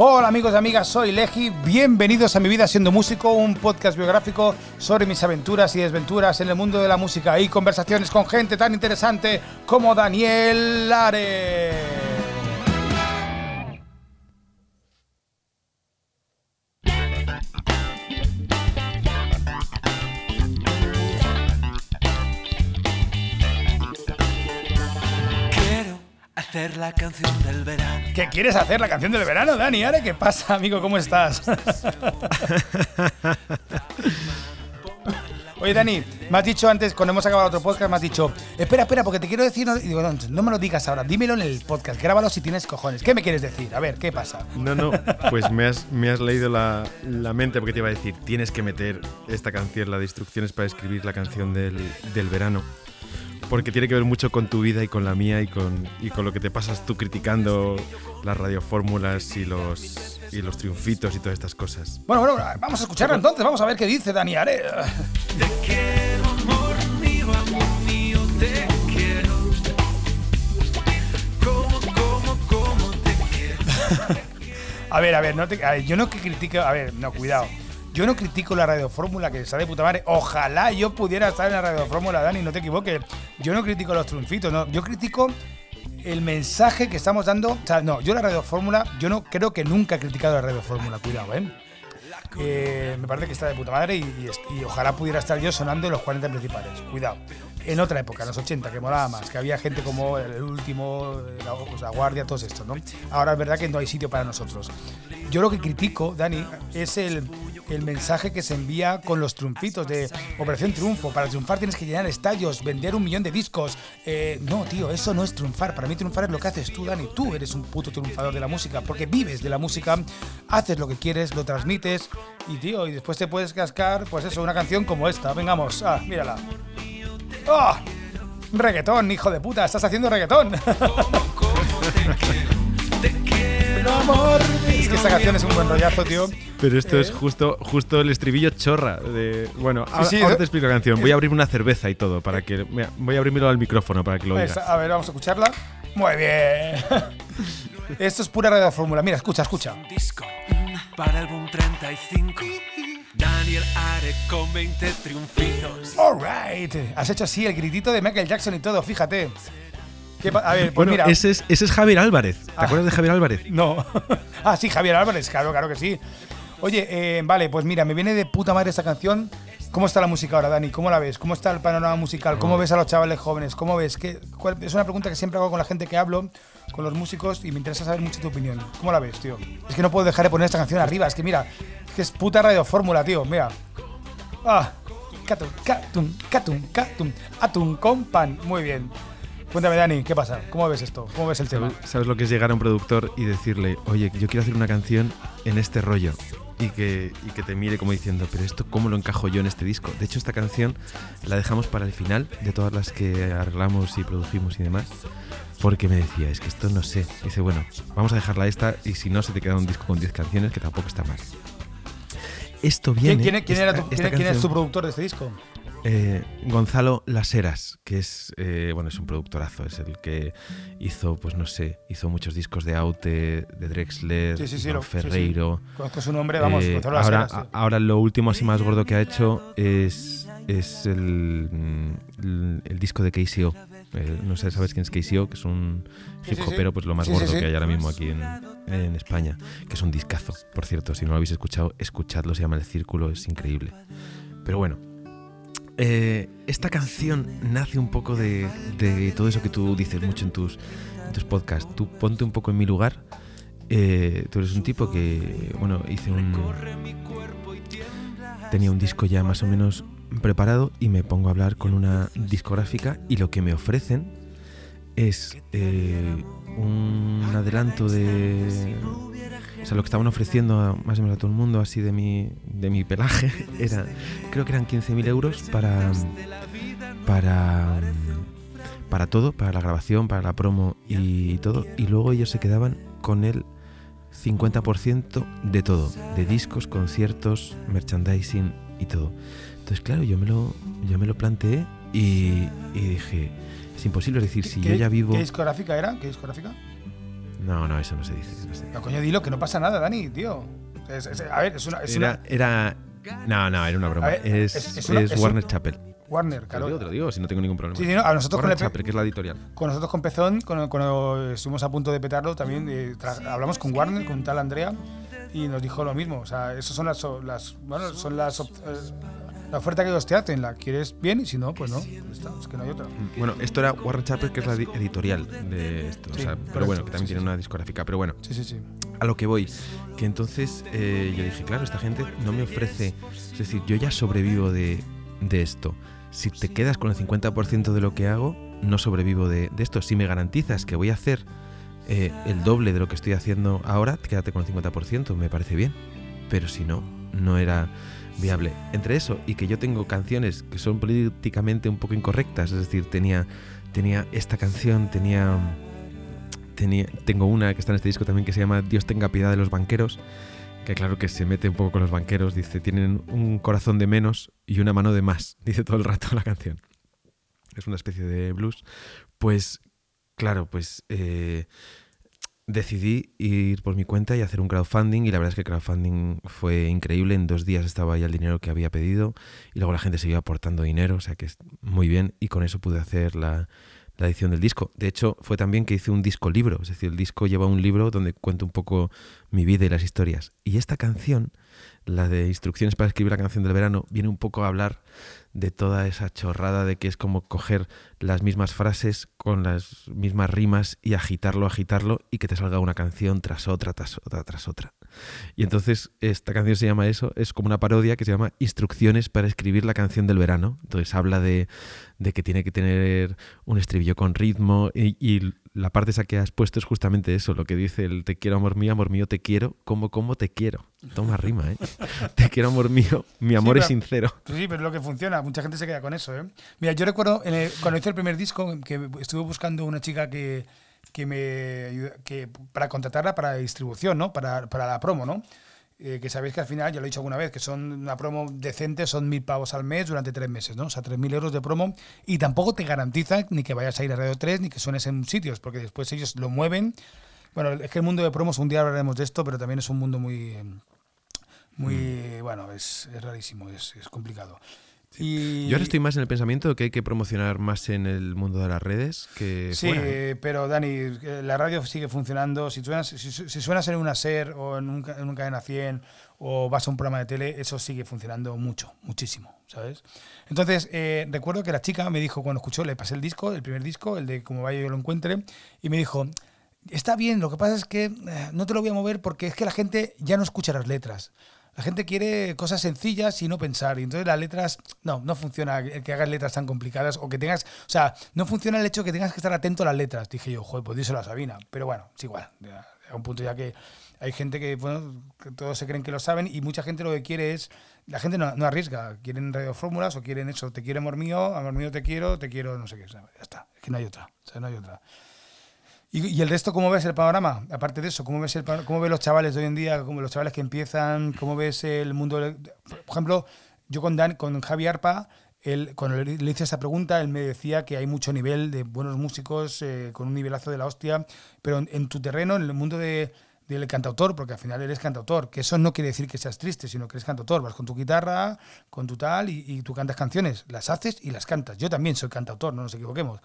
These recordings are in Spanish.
Hola amigos y amigas, soy Leji. Bienvenidos a Mi Vida Siendo Músico, un podcast biográfico sobre mis aventuras y desventuras en el mundo de la música y conversaciones con gente tan interesante como Daniel Lare. Hacer la canción del verano. ¿Qué quieres hacer la canción del verano, Dani? ¿Ahora qué pasa, amigo? ¿Cómo estás? Oye, Dani, me has dicho antes, cuando hemos acabado otro podcast, me has dicho, espera, espera, porque te quiero decir, no, digo, no, me lo digas ahora, dímelo en el podcast, grábalo si tienes cojones. ¿Qué me quieres decir? A ver, ¿qué pasa? No, no, pues me has, me has leído la, la, mente porque te iba a decir, tienes que meter esta canción, la de instrucciones para escribir la canción del, del verano porque tiene que ver mucho con tu vida y con la mía y con, y con lo que te pasas tú criticando las radiofórmulas y los, y los triunfitos y todas estas cosas. Bueno, bueno, vamos a escucharla entonces, vamos a ver qué dice Dani Are. Te quiero, amor mío, amor mío, te quiero. ¿Cómo, cómo, cómo te quiero? a ver, a ver, no te, a ver, yo no que critico, a ver, no, cuidado. Yo no critico la radiofórmula que está de puta madre. Ojalá yo pudiera estar en la radiofórmula, Dani, no te equivoques. Yo no critico los triunfitos, no. Yo critico el mensaje que estamos dando. O sea, no, yo la radiofórmula, yo no creo que nunca he criticado la radiofórmula, cuidado, ¿eh? eh me parece que está de puta madre y, y, ojalá pudiera estar yo sonando en los 40 principales. Cuidado. En otra época, en los 80, que molaba más, que había gente como el último, la, la guardia, todos estos, ¿no? Ahora es verdad que no hay sitio para nosotros. Yo lo que critico, Dani, es el, el mensaje que se envía con los triunfitos de Operación Triunfo. Para triunfar tienes que llenar estadios, vender un millón de discos. Eh, no, tío, eso no es triunfar. Para mí triunfar es lo que haces tú, Dani. Tú eres un puto triunfador de la música porque vives de la música, haces lo que quieres, lo transmites y, tío, y después te puedes cascar, pues eso, una canción como esta. Vengamos, ah, mírala. ¡Oh! Reggaetón, hijo de puta, estás haciendo reggaetón. Es que esta canción es un buen rollazo, tío. Pero esto es eh. justo, justo el estribillo chorra. De, bueno, ahora, te explico la canción. Voy a abrir una cerveza y todo para que. Voy a abrirlo al micrófono para que lo oigas. A ver, vamos a escucharla. Muy bien. Esto es pura radio fórmula. Mira, escucha, escucha. Disco para el Boom 35. Daniel Are con 20 triunfitos. Alright. Has hecho así el gritito de Michael Jackson y todo, fíjate. A ver, pues mira. Ese es, ese es Javier Álvarez. ¿Te ah. acuerdas de Javier Álvarez? No. ah, sí, Javier Álvarez, claro, claro que sí. Oye, eh, vale, pues mira, me viene de puta madre esta canción. ¿Cómo está la música ahora, Dani? ¿Cómo la ves? ¿Cómo está el panorama musical? ¿Cómo ves a los chavales jóvenes? ¿Cómo ves? ¿Qué, es una pregunta que siempre hago con la gente que hablo, con los músicos, y me interesa saber mucho tu opinión. ¿Cómo la ves, tío? Es que no puedo dejar de poner esta canción arriba. Es que mira, es que es puta radio fórmula, tío. Mira. Ah. Catum, catum, catum, catum. Atún con pan. Muy bien. Cuéntame, Dani, ¿qué pasa? ¿Cómo ves esto? ¿Cómo ves el tema? ¿Sabes lo que es llegar a un productor y decirle, oye, yo quiero hacer una canción en este rollo? Y que, y que te mire como diciendo, pero esto, ¿cómo lo encajo yo en este disco? De hecho, esta canción la dejamos para el final de todas las que arreglamos y producimos y demás. Porque me decía, es que esto no sé. dice, bueno, vamos a dejarla esta y si no, se te queda un disco con 10 canciones, que tampoco está mal. Esto viene. ¿Quién, quién, era tu, ¿quién es tu productor de este disco? Eh, Gonzalo Laseras, que es eh, bueno, es un productorazo, es el que hizo, pues no sé, hizo muchos discos de Aute, de Drexler, de Ferreiro. Conozco su nombre, vamos, eh, ahora, ahora lo último así más gordo que ha hecho es, es el, el, disco de KCO. no sé, ¿sabes quién es KCO? Que es un hip hopero, pues lo más gordo que hay ahora mismo aquí en, en España. Que es un discazo, por cierto. Si no lo habéis escuchado, escuchadlo, se llama El Círculo, es increíble. Pero bueno, eh, esta canción nace un poco de, todo eso que tú dices mucho en tus, tus podcasts. Tú ponte un poco en mi lugar. Eh, tú eres un tipo que, bueno, hice un... Tenía un disco ya más o menos preparado y me pongo a hablar con una discográfica y lo que me ofrecen es eh, un adelanto de o sea, lo que estaban ofreciendo más o menos a todo el mundo, así de mi, de mi pelaje, era, creo que eran 15.000 euros para, para, para todo, para la grabación, para la promo y todo. Y luego ellos se quedaban con el 50% de todo, de discos, conciertos, merchandising y todo. Entonces, claro, yo me lo, yo me lo planteé y, y dije, es imposible, decir, si yo ya vivo... ¿Qué discográfica era? ¿Qué discográfica? No, no, eso no se dice. no se dice. No, coño, dilo, que no pasa nada, Dani, tío. Es- es- a ver, es una. Es Era, una era. No, no, era una broma. Ver, es una- Warner un- Chapel. Warner, Te lo claro. digo, te lo digo, si no tengo ningún problema. Sí, sí, no, a nosotros con el, Chapel, que es la editorial. Con nosotros con Pezón, cuando, cuando estuvimos a punto de petarlo, también eh, hablamos con Warner, con tal Andrea, y nos dijo lo mismo. O sea, esas son las, las bueno, son las op- eh, la oferta que ellos te hacen. La quieres bien y si no, pues no. Está, es que no hay otra. Bueno, esto era Warner Chapel, que es la di- editorial de esto. Sí, o sea, pero bueno, que también sí, tiene sí, una discográfica. Pero bueno, Sí, sí, sí. a lo que voy. Que entonces eh, yo dije, claro, esta gente no me ofrece. Es decir, yo ya sobrevivo de, de esto. Si te quedas con el 50% de lo que hago, no sobrevivo de, de esto. Si me garantizas que voy a hacer eh, el doble de lo que estoy haciendo ahora, quédate con el 50%, me parece bien. Pero si no, no era viable. Entre eso y que yo tengo canciones que son políticamente un poco incorrectas, es decir, tenía, tenía esta canción, tenía tenía, tengo una que está en este disco también que se llama Dios tenga piedad de los banqueros, que claro que se mete un poco con los banqueros, dice, tienen un corazón de menos y una mano de más, dice todo el rato la canción. Es una especie de blues. Pues claro, pues eh, decidí ir por mi cuenta y hacer un crowdfunding y la verdad es que el crowdfunding fue increíble. En dos días estaba ya el dinero que había pedido y luego la gente siguió aportando dinero, o sea que es muy bien y con eso pude hacer la, la edición del disco. De hecho, fue también que hice un disco libro, es decir, el disco lleva un libro donde cuento un poco mi vida y las historias. Y esta canción, la de Instrucciones para escribir la canción del verano, viene un poco a hablar de toda esa chorrada de que es como coger las mismas frases con las mismas rimas y agitarlo, agitarlo y que te salga una canción tras otra, tras otra, tras otra. Y entonces esta canción se llama eso, es como una parodia que se llama Instrucciones para escribir la canción del verano. Entonces habla de, de que tiene que tener un estribillo con ritmo y, y la parte esa que has puesto es justamente eso, lo que dice el te quiero amor mío, amor mío te quiero, como como te quiero. Toma rima, ¿eh? Te quiero amor mío, mi amor Sí, es sincero. Sí, pero es lo que funciona. Mucha gente se queda con eso, ¿eh? Mira, yo recuerdo en el- cuando hice el primer disco que estuve buscando una chica que, que me que para contratarla para distribución, ¿no? Para, para la promo, ¿no? Eh, que sabéis que al final, ya lo he dicho alguna vez, que son una promo decente, son mil pavos al mes durante tres meses, ¿no? O sea, tres mil euros de promo y tampoco te garantizan ni que vayas a ir a Radio 3 ni que suenes en sitios, porque después ellos lo mueven. Bueno, es que el mundo de promos, un día hablaremos de esto, pero también es un mundo muy, muy, Mm. bueno, es, es rarísimo, es, es complicado. Y, Yo ahora estoy más en el pensamiento de que hay que promocionar más en el mundo de las redes que Sí, fuera. pero Dani, eh, la radio sigue funcionando. Si suenas, si, si suenas en una SER o en un, en un cadena 100 o vas a un programa de tele, eso sigue funcionando mucho, muchísimo, ¿sabes? Entonces, eh, recuerdo que la chica me dijo cuando escuchó, le pasé el disco, el primer disco, el de Como vaya yo lo encuentre, y me dijo, está bien, lo que pasa es que eh, no te lo voy a mover porque es que la gente ya no escucha las letras. La gente quiere cosas sencillas y no pensar. Y entonces las letras, no, no funciona que hagas letras tan complicadas o que tengas, o sea, no funciona el hecho de que tengas que estar atento a las letras. Dije yo, joder, pues díselo a Sabina. Pero bueno, es igual. A un punto ya que hay gente que, bueno, todos se creen que lo saben y mucha gente lo que quiere es, la gente no, no arriesga. Quieren radiofórmulas o quieren eso, te quiero amor mío, amor mío te quiero, te quiero no sé qué. Ya está, es que no hay otra. O sea, no hay otra. ¿Y, y el resto cómo ves el panorama? Aparte de eso, ¿cómo ves, el, cómo ves los chavales de hoy en día? ¿Cómo los chavales que empiezan? ¿Cómo ves el mundo? Por ejemplo, yo con, Dan, con Javi Arpa, él, cuando le hice esta pregunta, él me decía que hay mucho nivel de buenos músicos, eh, con un nivelazo de la hostia, pero en, en tu terreno, en el mundo de, del cantautor, porque al final eres cantautor, que eso no quiere decir que seas triste, sino que eres cantautor, vas con tu guitarra, con tu tal, y, y tú cantas canciones, las haces y las cantas. Yo también soy cantautor, no nos equivoquemos.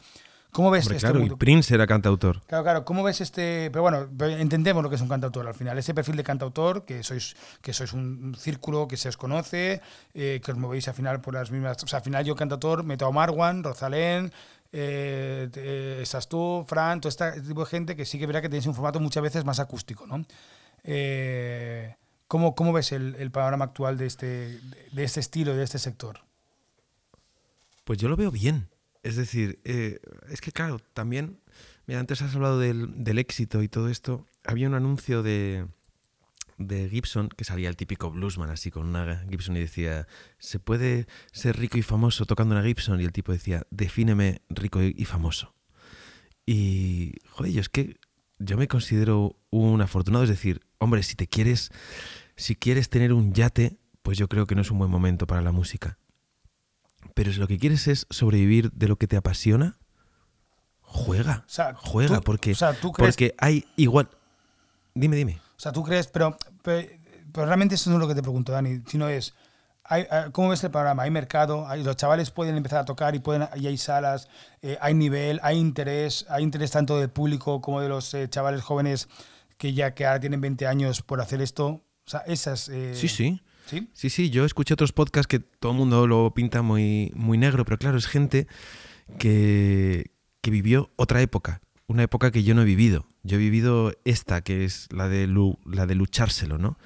¿Cómo ves Hombre, este claro, y? Prince era cantautor. Claro, claro. ¿Cómo ves este.? Pero bueno, entendemos lo que es un cantautor al final. Ese perfil de cantautor, que sois, que sois un círculo que se os conoce, eh, que os movéis al final por las mismas. O sea, al final yo, cantautor, meto a Marwan, Rosalén, eh, eh, estás tú, Fran, todo este tipo de gente que sí que verá que tenéis un formato muchas veces más acústico, ¿no? Eh, ¿cómo, ¿Cómo ves el, el panorama actual de este, de este estilo, de este sector? Pues yo lo veo bien. Es decir, eh, es que claro, también, mira, antes has hablado del, éxito y todo esto. Había un anuncio de, de Gibson que salía el típico bluesman así con una Gibson y decía, ¿se puede ser rico y famoso tocando una Gibson? Y el tipo decía, defíneme rico y y famoso. Y, joder, yo es que yo me considero un afortunado, es decir, hombre, si te quieres, si quieres tener un yate, pues yo creo que no es un buen momento para la música. Pero si lo que quieres es sobrevivir de lo que te apasiona, juega. O sea, juega, tú- porque, o sea, ¿tú crees- porque hay igual. Dime, dime. O sea, tú crees, pero, pero, pero realmente eso no es lo que te pregunto, Dani, sino es, hay, ¿cómo ves el programa? ¿Hay mercado? ¿Hay, ¿Los chavales pueden empezar a tocar y, pueden, y hay salas? eh, ¿Hay nivel? ¿Hay interés? ¿Hay interés tanto del público como de los eh, chavales jóvenes que ya que ahora tienen 20 años por hacer esto? O sea, esas... eh, Sí, sí. ¿Sí? Sí, sí, yo escuché otros podcasts que todo el mundo lo pinta muy, muy negro, pero claro, es gente que, que vivió otra época, una época que yo no he vivido. Yo he vivido esta, que es la de, lu- la de luchárselo, ¿no?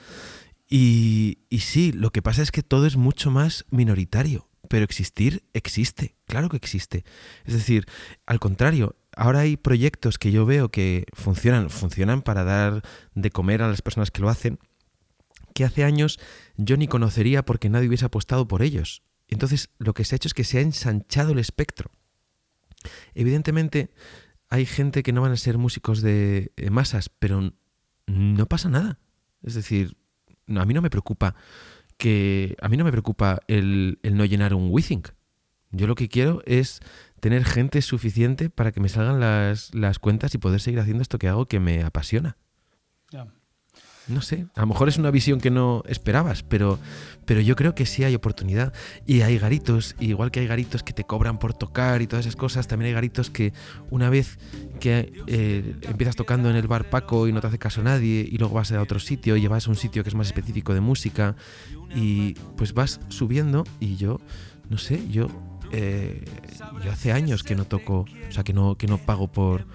Y, y sí, lo que pasa es que todo es mucho más minoritario, pero existir existe, claro que existe. Es decir, al contrario, ahora hay proyectos que yo veo que funcionan, funcionan para dar de comer a las personas que lo hacen, que hace años yo ni conocería porque nadie hubiese apostado por ellos. Entonces, lo que se ha hecho es que se ha ensanchado el espectro. Evidentemente, hay gente que no van a ser músicos de eh, masas, pero no pasa nada. Es decir, a mí no me preocupa que a mí no me preocupa el, el no llenar un WeThink. Yo lo que quiero es tener gente suficiente para que me salgan las, cuentas y poder seguir haciendo esto que hago que me apasiona. No sé, a lo mejor es una visión que no esperabas, pero, pero yo creo que sí hay oportunidad. Y hay garitos, igual que hay garitos que te cobran por tocar y todas esas cosas, también hay garitos que una vez que eh, empiezas tocando en el bar Paco y no te hace caso nadie, y luego vas a otro sitio y vas a un sitio que es más específico de música, y pues vas subiendo y yo, no sé, yo, eh, yo hace años que no toco, o sea, que no, que no pago por...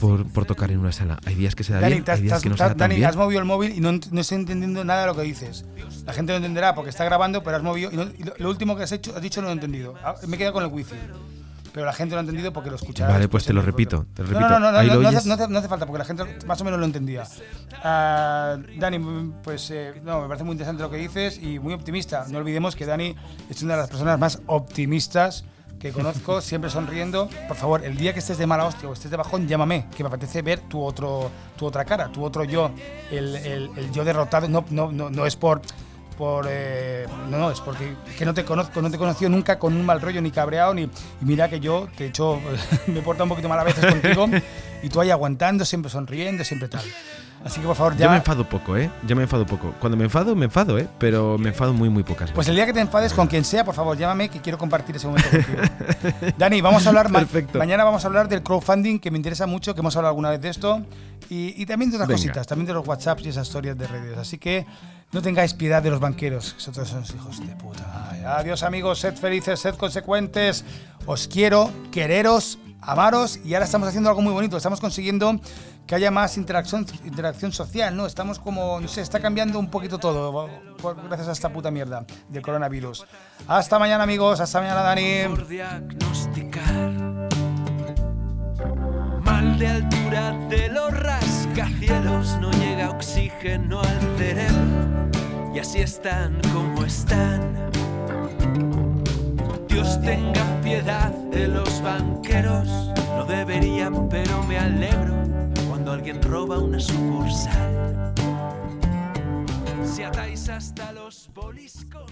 Por, por tocar en una sala. Hay días que se da Dani, bien, hay días has- que no se da tan Dani, bien. has movido el móvil y no, no estoy entendiendo nada de lo que dices. La gente no entenderá porque está grabando, pero has movido. Y, no- y lo, lo último que has, hecho, has dicho no lo he entendido. Ah, Me he quedado con el wifi. Pero la gente no ha entendido porque lo escuchará. Vale, pues te en lo repito, te lo No, repito. No, no, no, no, lo no hace, no hace- no hace falta porque la gente más o menos lo entendía. Ah, Dani, pues eh, no, me parece muy interesante lo que dices y muy optimista. No olvidemos que Dani es una de las personas más optimistas que conozco, siempre sonriendo. Por favor, el día que estés de mala hostia o estés de bajón, llámame, que me apetece ver tu, otro, tu otra cara, tu otro yo, el, el- el yo derrotado. No, no, no, no es por. por eh, no, no, es porque es que no te conozco, no te he conocido nunca con un mal rollo, ni cabreado, ni. Y mira que yo, de hecho, me porto un poquito mal a veces contigo, y tú ahí aguantando, siempre sonriendo, siempre tal. Así que por favor, ya. Yo me enfado poco, ¿eh? Yo me enfado poco. Cuando me enfado, me enfado, ¿eh? Pero me enfado muy, muy pocas Pues veces. el día que te enfades con quien sea, por favor, llámame que quiero compartir ese momento contigo. Dani, vamos a hablar ma- Perfecto. mañana vamos a hablar del crowdfunding que me interesa mucho, que hemos hablado alguna vez de esto y, y también de otras Venga. cositas, también de los WhatsApps y esas historias de redes. Así que no tengáis piedad de los banqueros, que todos son hijos de puta. Ay, adiós amigos, sed felices, sed consecuentes. Os quiero, quereros, amaros y ahora estamos haciendo algo muy bonito. Estamos consiguiendo que haya más interacción, interacción social, ¿no? Estamos como, no sé, está cambiando un poquito todo gracias a esta puta mierda del coronavirus. Hasta mañana amigos, hasta mañana Dani. por diagnosticar. Mal de altura de los rascacielos, no llega oxígeno al cerebro y así están como están. Dios tenga piedad de los banqueros, no debería, pero me alegro alguien roba una sucursal. Si atáis hasta los polis con.